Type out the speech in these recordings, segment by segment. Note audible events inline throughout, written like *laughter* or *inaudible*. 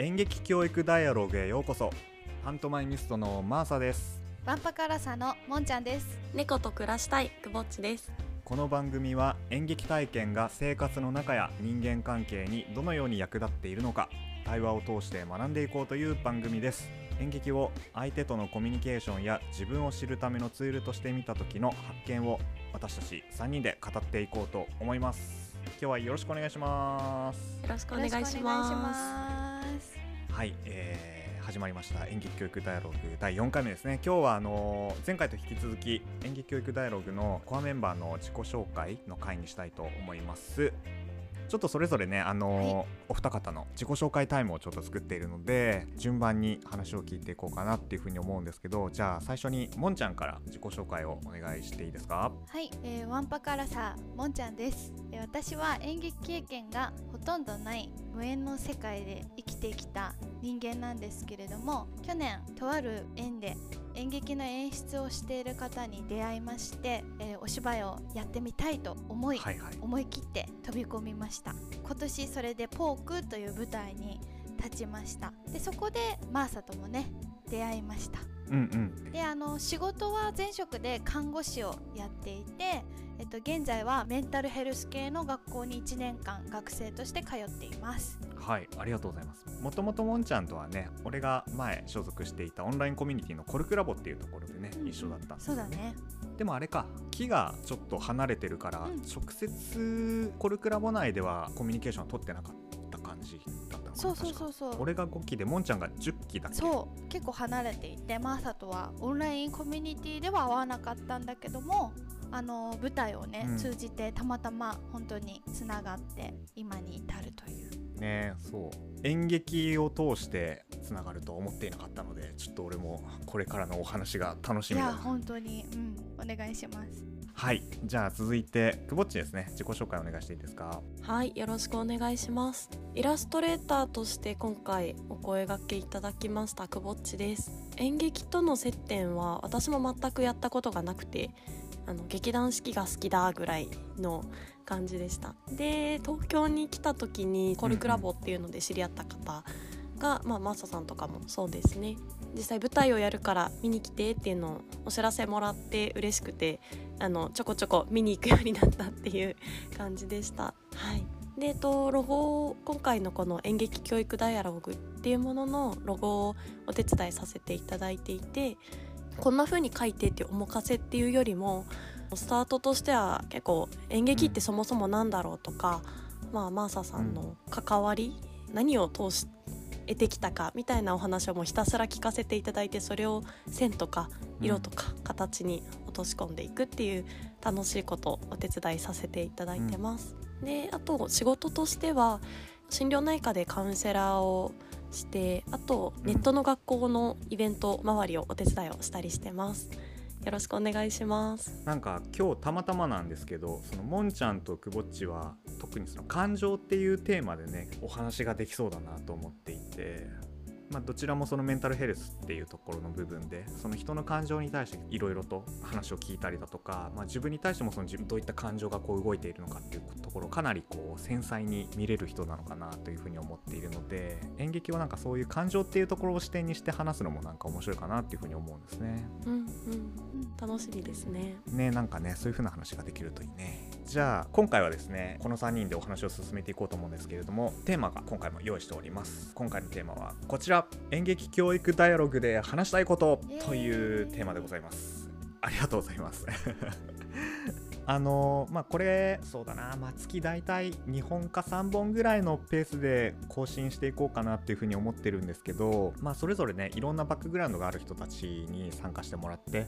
演劇教育ダイアログへようこそ。パントマイミストのマーサです。ワンパカラサのもんちゃんです。猫と暮らしたいくぼっちです。この番組は演劇体験が生活の中や人間関係にどのように役立っているのか対話を通して学んでいこうという番組です。演劇を相手とのコミュニケーションや自分を知るためのツールとして見た時の発見を私たち3人で語っていこうと思います。今日はよろしくお願いします。よろしくお願いししくお願いします。はい、えー始まりました。演劇教育ダイアログ第4回目ですね。今日はあの前回と引き続き演劇教育ダイアログのコアメンバーの自己紹介の回にしたいと思います。ちょっとそれぞれねあのーはい。お二方の自己紹介タイムをちょっと作っているので順番に話を聞いていこうかなっていうふうに思うんですけどじゃあ最初にもんちゃんから自己紹介をお願いしていいですか？はい、えー、ワンパカラサもんちゃんです、えー私は演劇経験がほとんどない無縁の世界で生きてきた人間なんですけれども去年とある縁で演劇の演出をしている方に出会いまして、えーお芝居をやってみたいと思い、はいはい。思い切って飛び込みました。今年それでポークという舞台に立ちました。でそこでマーサともね出会いましたうんうん。であの仕事は前職で看護師をやっていて、えっと、現在はメンタルヘルス系の学校に1年間学生として通っています。はい、ありがとうございます。もともともんちゃんとはね、俺が前所属していたオンラインコミュニティのコルクラボっていうところでね、一緒だったんですよね。そうだね。でもあれか、木がちょっと離れてるから、うん。直接コルクラボ内ではコミュニケーションを取ってなかった感じだったの。そうそうそうそう。俺が5期でもんちゃんが10期だっけ？そう。結構離れていてマーサとはオンラインコミュニティでは会わなかったんだけどもあの舞台をね、うん。通じてたまたま本当につながって今に至るという。ねそう。演劇を通してつながると思っていなかったのでちょっと俺もこれからのお話が楽しみだな。本当に。うん。お願いしますはい。じゃあ続いてくぼっちですね。自己紹介お願いしていいですか？はい。よろしくお願いします。イラストレーターとして今回お声掛けいただきましたくぼっちです。演劇との接点は私も全くやったことがなくてあの劇団四季が好きだぐらいの感じでした。で東京に来た時にコルクラボっていうので知り合った方が、まあ、マサさんとかもそうですね。実際舞台をやるから見に来てっていうのをお知らせもらって嬉しくてあのちょこちょこ見に行くようになったっていう感じでした。はいでと、ロゴ今回のこの演劇教育ダイアログっていうもののロゴをお手伝いさせていただいていてこんな風に書いてっていうお任せっていうよりもスタートとしては結構演劇ってそもそもなんだろうとか、まあ、マーサさんの関わり、何を通して得てきたかみたいなお話をもうひたすら聞かせていただいてそれを線とか色とか形に落とし込んでいくっていう楽しいことをお手伝いさせていただいてます。であと仕事としては心療内科でカウンセラーをしてあとうんネットの学校のイベント周りをお手伝いをしたりしてます。よろしくお願いします。なんか今日たまたまなんですけどそのもんちゃんとくぼっちは特にその感情っていうテーマでねお話ができそうだなと思っていて、まあ、どちらもそのメンタルヘルスっていうところの部分でその人の感情に対していろいろと話を聞いたりだとか、まあ、自分に対してもその自分どういった感情がこう動いているのかっていうところをかなりこう繊細に見れる人なのかなというふうに思っているので演劇はなんかそういう感情っていうところを視点にして話すのもなんか面白いかなっていうふうに思うんですね。うんうん、うん楽しみですね。ねなんかねそういう風な話ができるといいねじゃあ今回はですねこの3人でお話を進めていこうと思うんですけれどもテーマが今回も用意しております今回のテーマはこちら演劇教育ダイアログで話したいことというテーマでございます。ありがとうございます。*laughs* あのまあこれそうだな、まあ、月大体2本か3本ぐらいのペースで更新していこうかなっていうふうに思ってるんですけど、まあ、それぞれねいろんなバックグラウンドがある人たちに参加してもらって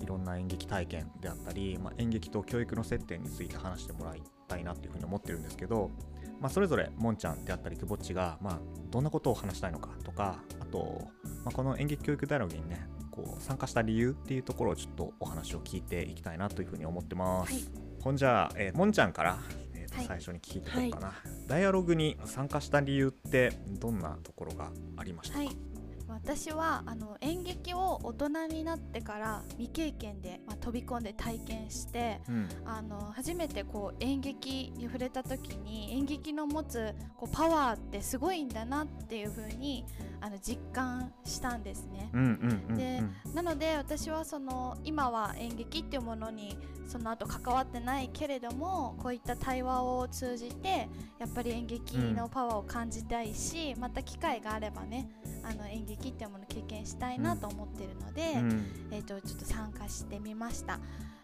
いろんな演劇体験であったり、まあ、演劇と教育の接点について話してもらいたいなっていうふうに思ってるんですけど、まあ、それぞれもんちゃんであったりくぼっちが、まあ、どんなことを話したいのかとかあと、まあ、この演劇教育ダイアログにねこう参加した理由っていうところをちょっとお話を聞いていきたいなというふうに思ってます。はい。ほんじゃあ、えーもんちゃんから、えーとはい。最初に聞いていこうかな、ダイアログに参加した理由ってどんなところがありましたか、はい私はあの演劇を大人になってから未経験で、まあ、飛び込んで体験してうん。あの初めてこう演劇に触れた時に演劇の持つこうパワーってすごいんだなっていう風にあの実感したんですね。うんうんうんでなので私はその今は演劇っていうものにその後関わってないけれどもこういった対話を通じてやっぱり演劇のパワーを感じたいし、また機会があればねあの演劇っていうものを経験したいなと思ってるので、うん。えー、とちょっと参加してみました。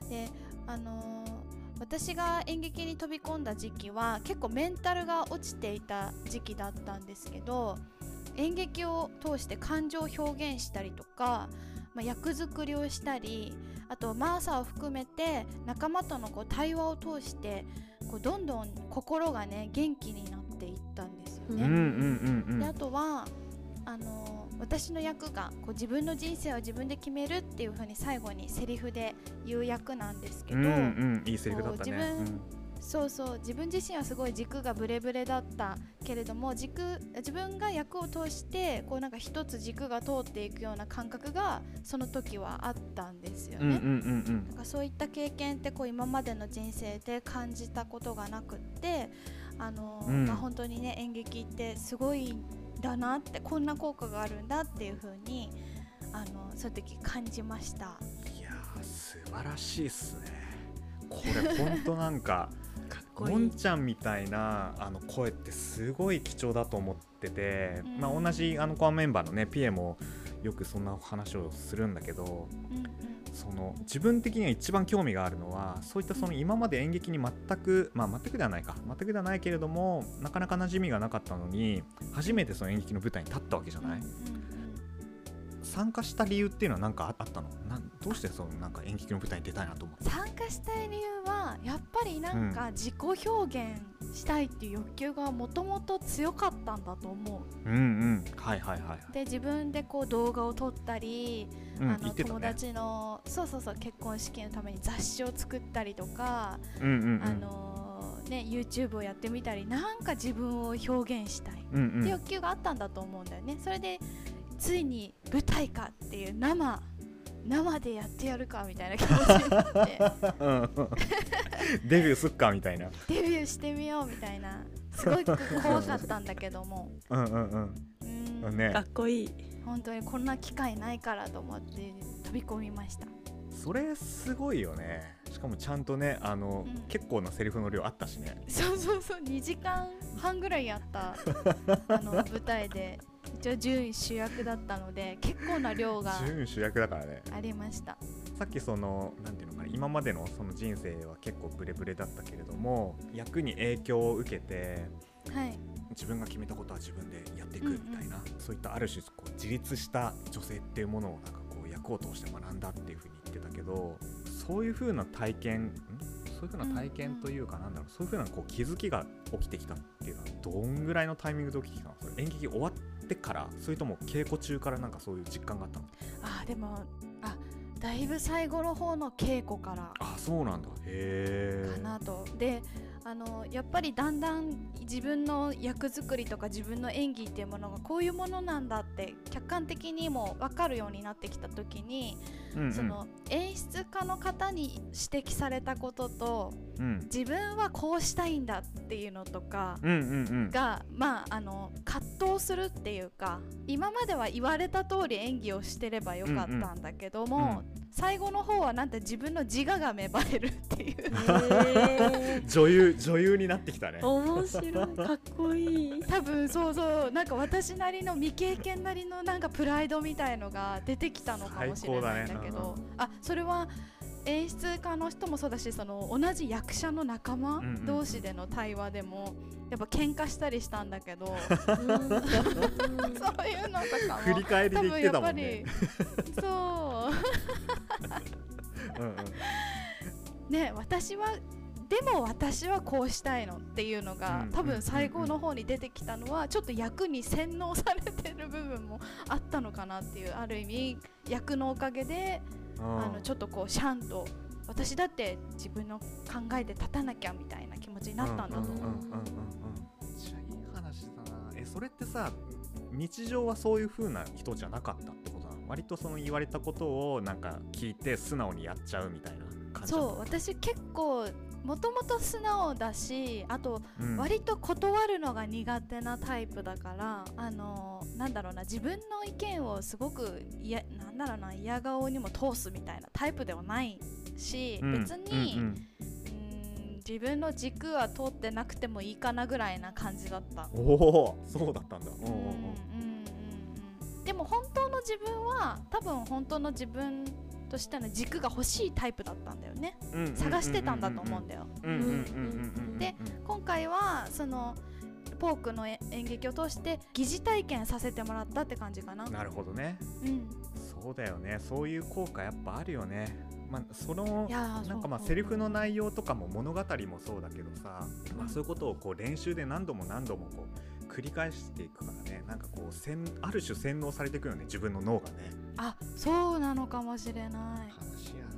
であのー私が演劇に飛び込んだ時期は結構メンタルが落ちていた時期だったんですけど演劇を通して感情を表現したりとか、まあ、役作りをしたりあとマーサを含めて仲間とのこう対話を通してこうどんどん心がね元気になっていったんですよね。うんうんうんうん。であとはあの私の役がこう自分の人生を自分で決めるっていう風に最後にセリフで言う役なんですけど、うんうんいいセリフだったね。自分そうそう自分自身はすごい軸がブレブレだったけれども軸自分が役を通してこうなんか一つ軸が通っていくような感覚がその時はあったんですよね。そういった経験ってこう今までの人生で感じたことがなくってあの、うんまあ、本当にね演劇ってすごいんだなってこんな効果があるんだっていう風にあのそういう時感じました。うんいやー素晴らしいっすねこれほんとなんかもんちゃんみたいなあの声ってすごい貴重だと思ってて、うん。まあ、同じあのコアメンバーのねピエもよくそんな話をするんだけどうんうん。その自分的には一番興味があるのはそういったその今まで演劇に全くまあ全くではないか。全くではないけれどもなかなか馴染みがなかったのに初めてその演劇の舞台に立ったわけじゃない、うんうん参加した理由っていうのは何かああったの？なんどうしてそのなんか演劇の舞台に出たいなと思った？参加したい理由はやっぱりなんか自己表現したいっていう欲求がもともと強かったんだと思う。うんうん。はいはいはいで自分でこう動画を撮ったり、うんあのね。友達のそうそうそう結婚式のために雑誌を作ったりとか、うんうんうん。あのね YouTube をやってみたりなんか自分を表現したいって欲求があったんだと思うんだよね。それでついに舞台かっていう生生でやってやるかみたいな気持ちになって。*laughs* デビューすっかみたいな。デビューしてみようみたいな。すごい怖かったんだけども。うんうんうん。うん。ね。かっこいい。本当にこんな機会ないからと思って飛び込みました。それすごいよね。しかもちゃんとねあの、うん。結構なセリフの量あったしね。そうそうそう。2時間半ぐらいやった。あの舞台で一応準主役だったので結構な量が準主役だからね。ありました。さっきそのなんていうのかな今までのその人生は結構ブレブレだったけれども役に影響を受けてはい。自分が決めたことは自分でやっていくうんうん。みたいな、そういったある種こう自立した女性っていうものをなんかこう役を通して学んだっていうふうに言ってたけどそういうふうな体験ん？そういうふうな体験というかなんだろう、そういうふうなこう気づきが起きてきたっていうのはどんぐらいのタイミングで起きてきたの？それ演劇終わってからそれとも稽古中からなんかそういう実感があったの？あーでもあだいぶ最後の方の稽古からあそうなんだ。へえかなと。であのやっぱりだんだん自分の役作りとか自分の演技っていうものがこういうものなんだって客観的にも分かるようになってきた時に、うんうん。その演出家の方に指摘されたこととうん。自分はこうしたいんだっていうのとかうんうんうん。が、まあ、あの葛藤するっていうか今までは言われた通り演技をしてればよかったんだけども、最後の方はなんて自分の自我が芽生えるっていう。*laughs* へー。女優女優になってきたね。面白い。*laughs* かっこいい。多分そうそう。なんか私なりの未経験なりのなんかプライドみたいのが出てきたのかもしれないんだけど。あそれは演出家の人もそうだしその同じ役者の仲間うんうん。同士での対話でもやっぱ喧嘩したりしたんだけど。うん。*laughs* そういうのとかも。振り返りで多言って分やっぱたもんね。りそううんう。んね私はでも私はこうしたいのっていうのが、うん多分最後の方に出てきたのはちょっと役に洗脳されてる部分もあったのかなっていうある意味役のおかげで、あのちょっとこうシャンと私だって自分の考えで立たなきゃみたいな気持ちになったんだと思う。うんうんうんうんうんめっちゃいい話だな。えそれってさ日常はそういう風な人じゃなかった？って割とその言われたことをなんか聞いて素直にやっちゃうみたいな感じそう私結構もともと素直だしあとうん。割と断るのが苦手なタイプだからあのなんだろうな自分の意見をすごくいやなんだろうな嫌顔にも通すみたいなタイプではないし、うん別に、うん自分の軸は通ってなくてもいいかなぐらいな感じだった。おおそうだったんだ。うんうんうんうん。うんうんでも本当の自分は多分本当の自分としての軸が欲しいタイプだったんだよね。探してたんだと思うんだよ。で今回はそのポークの演劇を通して疑似体験させてもらったって感じかな。なるほどね。うん。そうだよね。そういう効果やっぱあるよね。まあそのなんかまあセリフの内容とかも物語もそうだけどさ、まあ、そういうことをこう練習で何度も何度もこう繰り返していくからね。なんかこう洗ある種洗脳されていくよね。自分の脳がね。あそうなのかもしれない。話やな。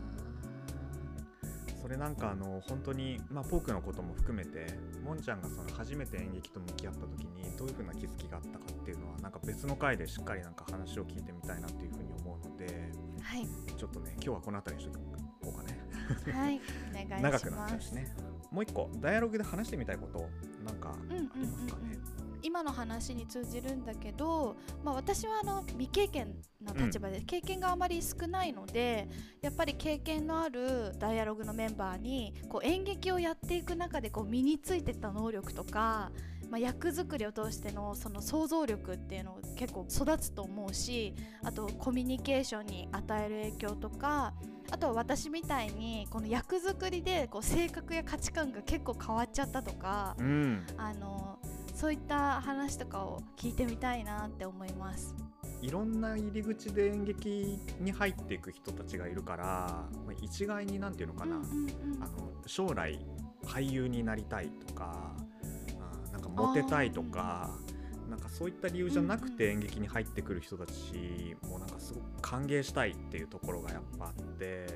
それなんかあの本当にまあポークのことも含めてもんちゃんがその初めて演劇と向き合った時にどういう風な気づきがあったかっていうのはなんか別の回でしっかりなんか話を聞いてみたいなっていう風に思うのではい。ちょっとね今日はこの辺りにしとこうかね。はい。*laughs* お願いします。長くなっちゃうしね。もう一個ダイアログで話してみたいことなんかあうんうんうんうん。りますかね、今の話に通じるんだけど、まあ、私はあの未経験の立場で、経験があまり少ないのでやっぱり経験のあるダイアログのメンバーにこう演劇をやっていく中でこう身についてった能力とか、まあ、役作りを通してのその想像力っていうのを結構育つと思うしあとコミュニケーションに与える影響とかあとは私みたいにこの役作りでこう性格や価値観が結構変わっちゃったとか。うんあのそういった話とかを聞いてみたいなって思います。いろんな入り口で演劇に入っていく人たちがいるからまあ一概になんていうのかな、うんうんうんあの将来俳優になりたいとかあーなんかモテたいとかなんかそういった理由じゃなくて演劇に入ってくる人たちもなんかすごく歓迎したいっていうところがやっぱあって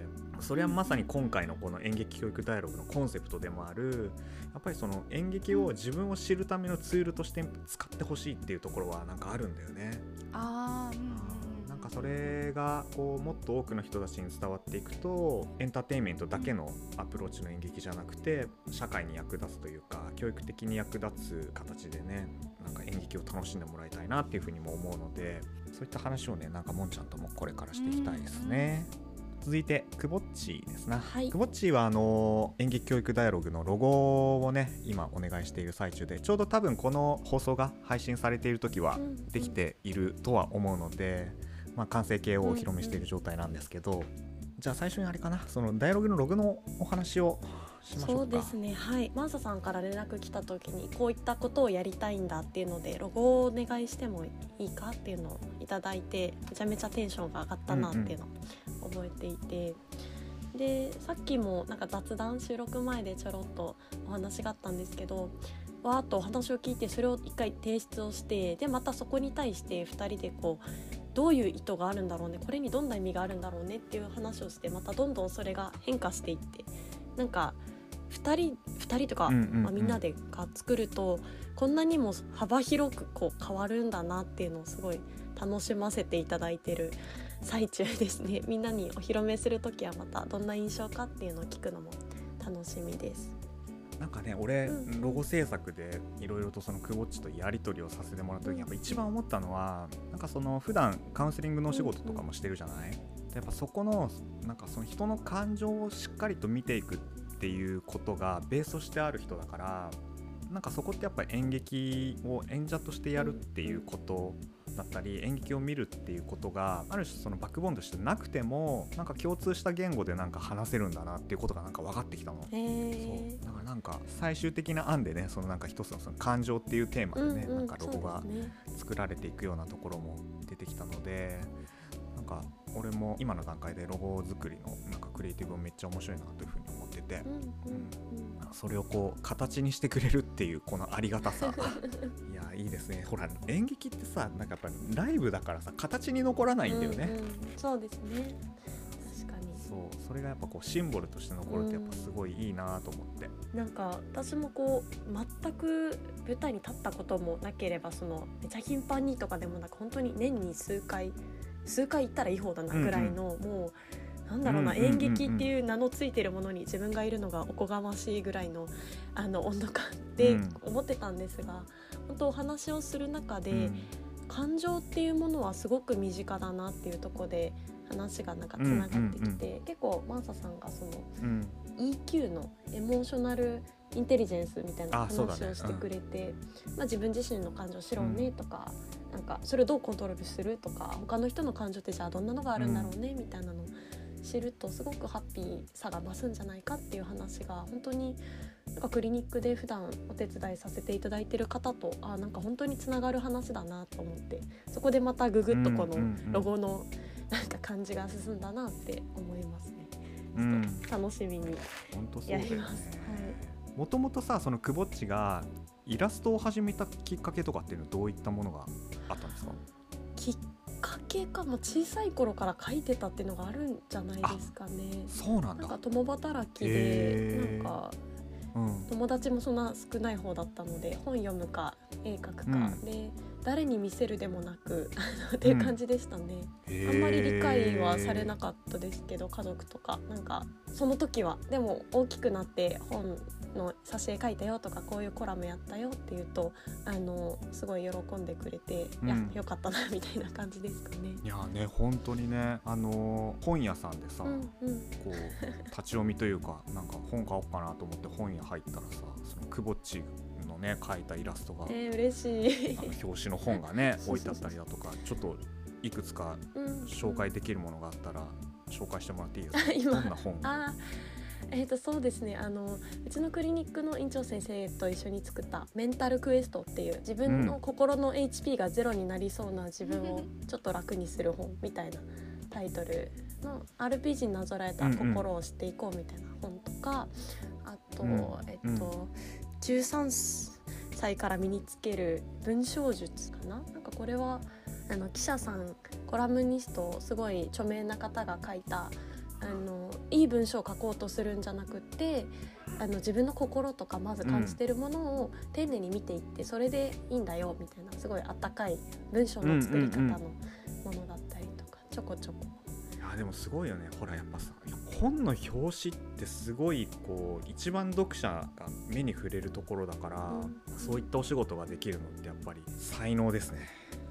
それはまさに今回のこの演劇教育ダイアログのコンセプトでもあるやっぱりその演劇を自分を知るためのツールとして使ってほしいっていうところはなんかあるんだよね。あーうんかそれがこうもっと多くの人たちに伝わっていくとエンターテインメントだけのアプローチの演劇じゃなくて社会に役立つというか教育的に役立つ形でねなんか演劇を楽しんでもらいたいなっていうふうにも思うのでそういった話をねなんかもんちゃんともこれからしていきたいですね。続いてくぼっちですな、はい。くぼっちはあの演劇教育ダイアログのロゴをね今お願いしている最中でちょうど多分この放送が配信されている時はうん。できているとは思うので、まあ、完成形をお披露目している状態なんですけど、じゃあ最初にあれかなそのダイアログのログのお話をしましょうそうですね。はい。マーサさんから連絡来た時にこういったことをやりたいんだっていうのでロゴをお願いしてもいいかっていうのをいただいてめちゃめちゃテンションが上がったなっていうのを覚えていて、でさっきもなんか雑談収録前でちょろっとお話があったんですけどわーっとお話を聞いてそれを一回提出をしてでまたそこに対して2人でこうどういう意図があるんだろうね。これにどんな意味があるんだろうねっていう話をしてまたどんどんそれが変化していってなんか2人2人とか、まあ、みんなでが作るとこんなにも幅広くこう変わるんだなっていうのをすごい楽しませていただいてる最中ですね。*laughs* みんなにお披露目する時はまたどんな印象かっていうのを聞くのも楽しみです。なんかね俺うん。ロゴ制作でいろいろとそのクボッチとやり取りをさせてもらった時にやっぱ一番思ったのはなんかその普段カウンセリングのお仕事とかもしてるじゃない、でやっぱそこのなんかその人の感情をしっかりと見ていくっていうことがベースとしてある人だからなんかそこってやっぱり演劇を演者としてやるっていうことだったり演劇を見るっていうことがある種そのバックボーンとしてなくてもなんか共通した言語でなんか話せるんだなっていうことがなんか分かってきたの。そう。だからなんか最終的な案でねそのなんか一つのその感情っていうテーマでね、うんうんなんかロゴが作られていくようなところも出てきたので俺も今の段階でロゴ作りのなんかクリエイティブをめっちゃ面白いなというふうに思っててうんうんうん。それをこう形にしてくれるっていうこのありがたさ。いやいいですね。ほら演劇ってさなんかやっぱりライブだからさ形に残らないんだよね、うんうん。そうですね。確かに。そう。それがやっぱこうシンボルとして残るとやっぱすごいいいなと思って、なんか私もこう全く舞台に立ったこともなければそのめちゃ頻繁にとかでもなく本当に年に数回数回行ったらいい方だなぐらいの、もうなんだろうな、うんうんうんうん。演劇っていう名のついてるものに自分がいるのがおこがましいぐらいのあの温度感でうん。思ってたんですが、本当お話をする中で、うん。感情っていうものはすごく身近だなっていうところで話がなんかつながってきて、結構マーサさんがそのうん。EQ のエモーショナルインテリジェンスみたいな話をしてくれて、まあ、自分自身の感情知ろうねとか、なんかそれをどうコントロールするとか他の人の感情ってじゃあどんなのがあるんだろうねみたいなのを知るとすごくハッピーさが増すんじゃないかっていう話が本当になんかクリニックで普段お手伝いさせていただいてる方とあなんか本当につながる話だなと思ってそこでまたググッとこのロゴのなんか感じが進んだなって思いますね。うん。楽しみにやります。はい。もともとさそのくぼっちがイラストを始めたきっかけとかっていうのはどういったものがあったんですか？きっかけかも小さい頃から書いてたっていうのがあるんじゃないですかね。そうなんだ。なんか共働きでなんかうん。友達もそんな少ない方だったので本読むか絵描くか、うん。で誰に見せるでもなく *laughs* っていう感じでしたね、へー。あんまり理解はされなかったですけど家族とか。なんかその時は。でも大きくなって本の挿絵描いたよとかこういうコラムやったよっていうとあのすごい喜んでくれて、うん。いやよかったなみたいな感じですかね。いやね本当にねあのー本屋さんでさ、うんうん。こう立ち読みというかなんか本買おうかなと思って本屋入ったらさそのくぼっちのね描いたイラストが、えー、嬉しい。あ。の表紙の本がね *laughs* 置いてあったりだとかちょっといくつかうん紹介できるものがあったら紹介してもらっていいですか？*laughs* 今。どんな本 *laughs* えー、とそうですね。あのうちのクリニックの院長先生と一緒に作った「メンタルクエスト」っていう自分の心の HP がゼロになりそうな自分をちょっと楽にする本みたいなタイトルの RPG になぞらえた心を知っていこうみたいな本とか、あと、うんえっと、13歳から身につける文章術かな？なんかこれはあの記者さんコラムニストすごい著名な方が書いたあのいい文章を書こうとするんじゃなくってあの自分の心とかまず感じてるものを丁寧に見ていって、それでいいんだよみたいなすごいあったかい文章の作り方のものだったりとか、ちょこちょこ。いやでもすごいよね。ほらやっぱさ本の表紙ってすごいこう一番読者が目に触れるところだから、うん。そういったお仕事ができるのってやっぱり才能ですね。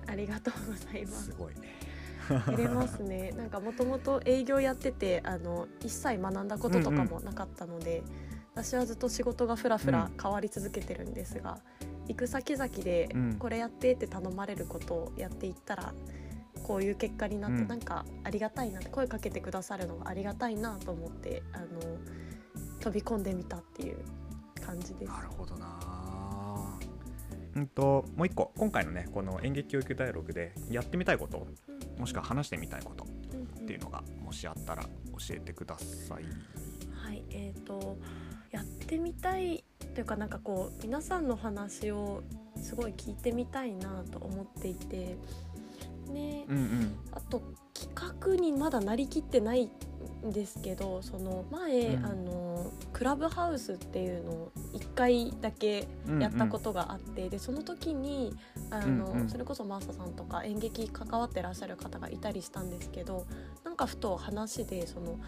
ありがとうございます。す。ごいね入れますね。なんかもともと営業やっててあの一切学んだこととかもなかったので、私はずっと仕事がふらふら変わり続けてるんですが、行く先々でうんこれやってって頼まれることをやっていったら。こういう結果になってうんなんかありがたいなって声かけてくださるのがありがたいなと思ってあの飛び込んでみたっていう感じです。なるほどなうんともう一個今回のねこの演劇教育ダイアログでやってみたいこともしくは話してみたいことっていうのがもしあったら教えてください。はい、えー、とやってみたいというかなんかこう皆さんの話をすごい聞いてみたいなと思っていて。ねうんうん。あと企画にまだなりきってないんですけどその前、うん。あのクラブハウスっていうのを1回だけやったことがあって、でその時にあの、うんうん。それこそマーサさんとか演劇関わってらっしゃる方がいたりしたんですけどなんかふと話でその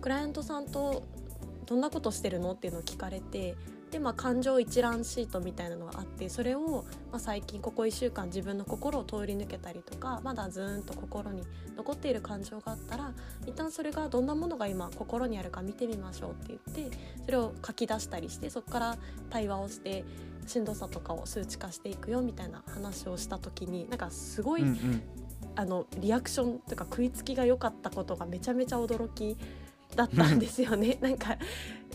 クライアントさんとどんなことしてるの？っていうのを聞かれてで、まあ、感情一覧シートみたいなのがあってそれを、まあ、最近ここ1週間自分の心を通り抜けたりとかまだずーんと心に残っている感情があったら一旦それがどんなものが今心にあるか見てみましょうって言ってそれを書き出したりしてそこから対話をしてしんどさとかを数値化していくよみたいな話をした時になんかすごい、うんうん。あのリアクションというか食いつきが良かったことがめちゃめちゃ驚きだったんですよね。*laughs* なんか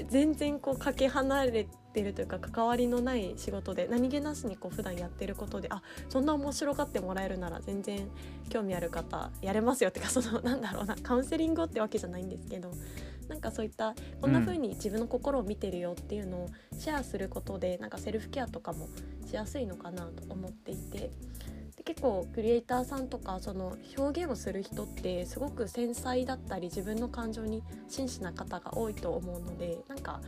全然こうかけ離れてるというか関わりのない仕事で何気なしにこう普段やってることであそんな面白がってもらえるなら全然興味ある方やれますよってかそのなんだろうなカウンセリングをってわけじゃないんですけどなんかそういったこんな風に自分の心を見てるよっていうのをシェアすることでなんかセルフケアとかもしやすいのかなと思っていてで結構クリエイターさんとかその表現をする人ってすごく繊細だったり自分の感情に真摯な方が多いと思うのでなんか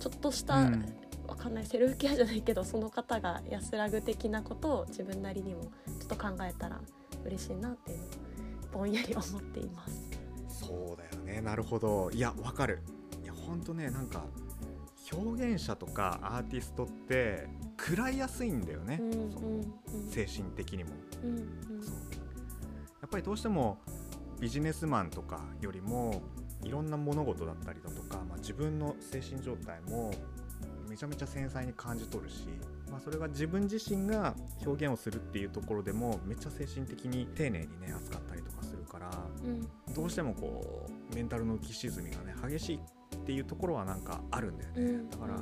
ちょっとした、うん、わかんないセルフケアじゃないけどその方が安らぐ的なことを自分なりにもちょっと考えたら嬉しいなっていうのをぼんやり思っています。そうだよね。なるほど。いやわかる。いやほんとねなんか表現者とかアーティストって食らいやすいんだよね、うんうんうん、精神的にも、うんうん、そう。やっぱりどうしてもビジネスマンとかよりもいろんな物事だったりだとか、まあ、自分の精神状態もめちゃめちゃ繊細に感じ取るし、まあ、それが自分自身が表現をするっていうところでもめっちゃ精神的に丁寧にね扱ったりとかするから、うん、どうしてもこうメンタルの浮き沈みがね激しいっていうところはなんかあるんだよね、うん、だから、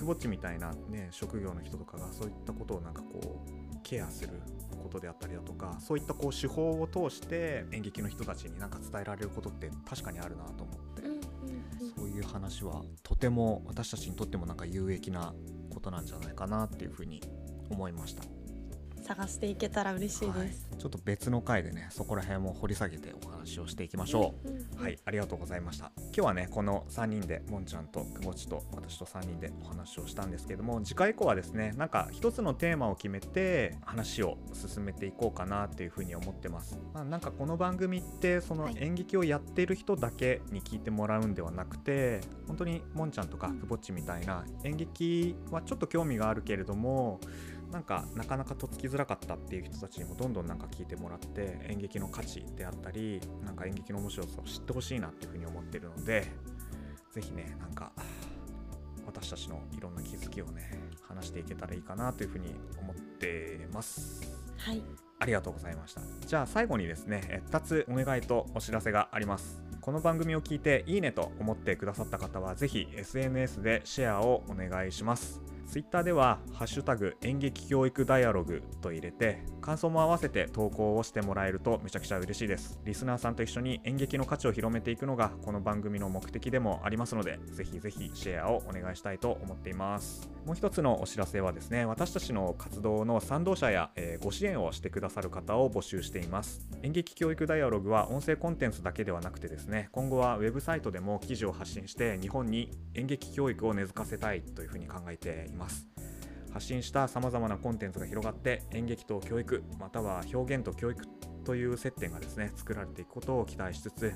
くぼっちみたいなね職業の人とかがそういったことをなんかこうケアすることであったりだとかそういったこう手法を通して演劇の人たちになんか伝えられることって確かにあるなと思って、そういう話はとても私たちにとってもなんか有益なことなんじゃないかなっていうふうに思いました。探していけたら嬉しいです、はい、ちょっと別の回でねそこら辺も掘り下げてお話をしていきましょう、うんうんうん、はいありがとうございました。今日はねこの3人でもんちゃんとくぼちと私と3人でお話をしたんですけども次回以降はですねなんか一つのテーマを決めて話を進めていこうかなっていうふうに思ってます、まあ、なんかこの番組ってその演劇をやっている人だけに聞いてもらうんではなくて本当にもんちゃんとかくぼっちみたいな演劇はちょっと興味があるけれどもなんかなかなかとっつきづらかったっていう人たちにもどんどんなんか聞いてもらって演劇の価値であったりなんか演劇の面白さを知ってほしいなっていうふうに思ってるので是非ねなんか私たちのいろんな気づきをね話していけたらいいかなというふうに思ってます。はい。ありがとうございました。じゃあ最後にですね2つお願いとお知らせがあります。この番組を聞いていいねと思ってくださった方は是非 SNS でシェアをお願いします Twitter では「ハッシュタグ演劇教育ダイアログ」と入れて感想も合わせて投稿をしてもらえるとめちゃくちゃ嬉しいです。リスナーさんと一緒に演劇の価値を広めていくのがこの番組の目的でもありますのでぜひぜひシェアをお願いしたいと思っています。もう一つのお知らせはですね私たちの活動の賛同者や、えー、ご支援をしてくださる方を募集しています。演劇教育ダイアログは音声コンテンツだけではなくてですね今後はウェブサイトでも記事を発信して日本に演劇教育を根付かせたいというふうに考えています。発信したさまざまなコンテンツが広がって演劇と教育または表現と教育という接点がですね作られていくことを期待しつつ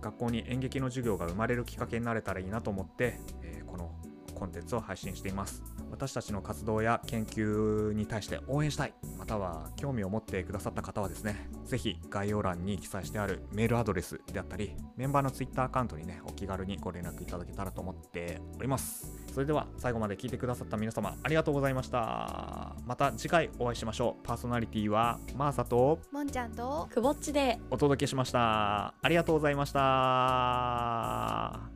学校に演劇の授業が生まれるきっかけになれたらいいなと思って、えー、このコンテンツを配信しています。私たちの活動や研究に対して応援したいまたは興味を持ってくださった方はですね是非概要欄に記載してあるメールアドレスであったりメンバーの Twitter アカウントにねお気軽にご連絡いただけたらと思っております。それでは最後まで聞いてくださった皆様ありがとうございました。また次回お会いしましょう。パーソナリティはマーサともんちゃんとくぼっちで。お届けしました。ありがとうございました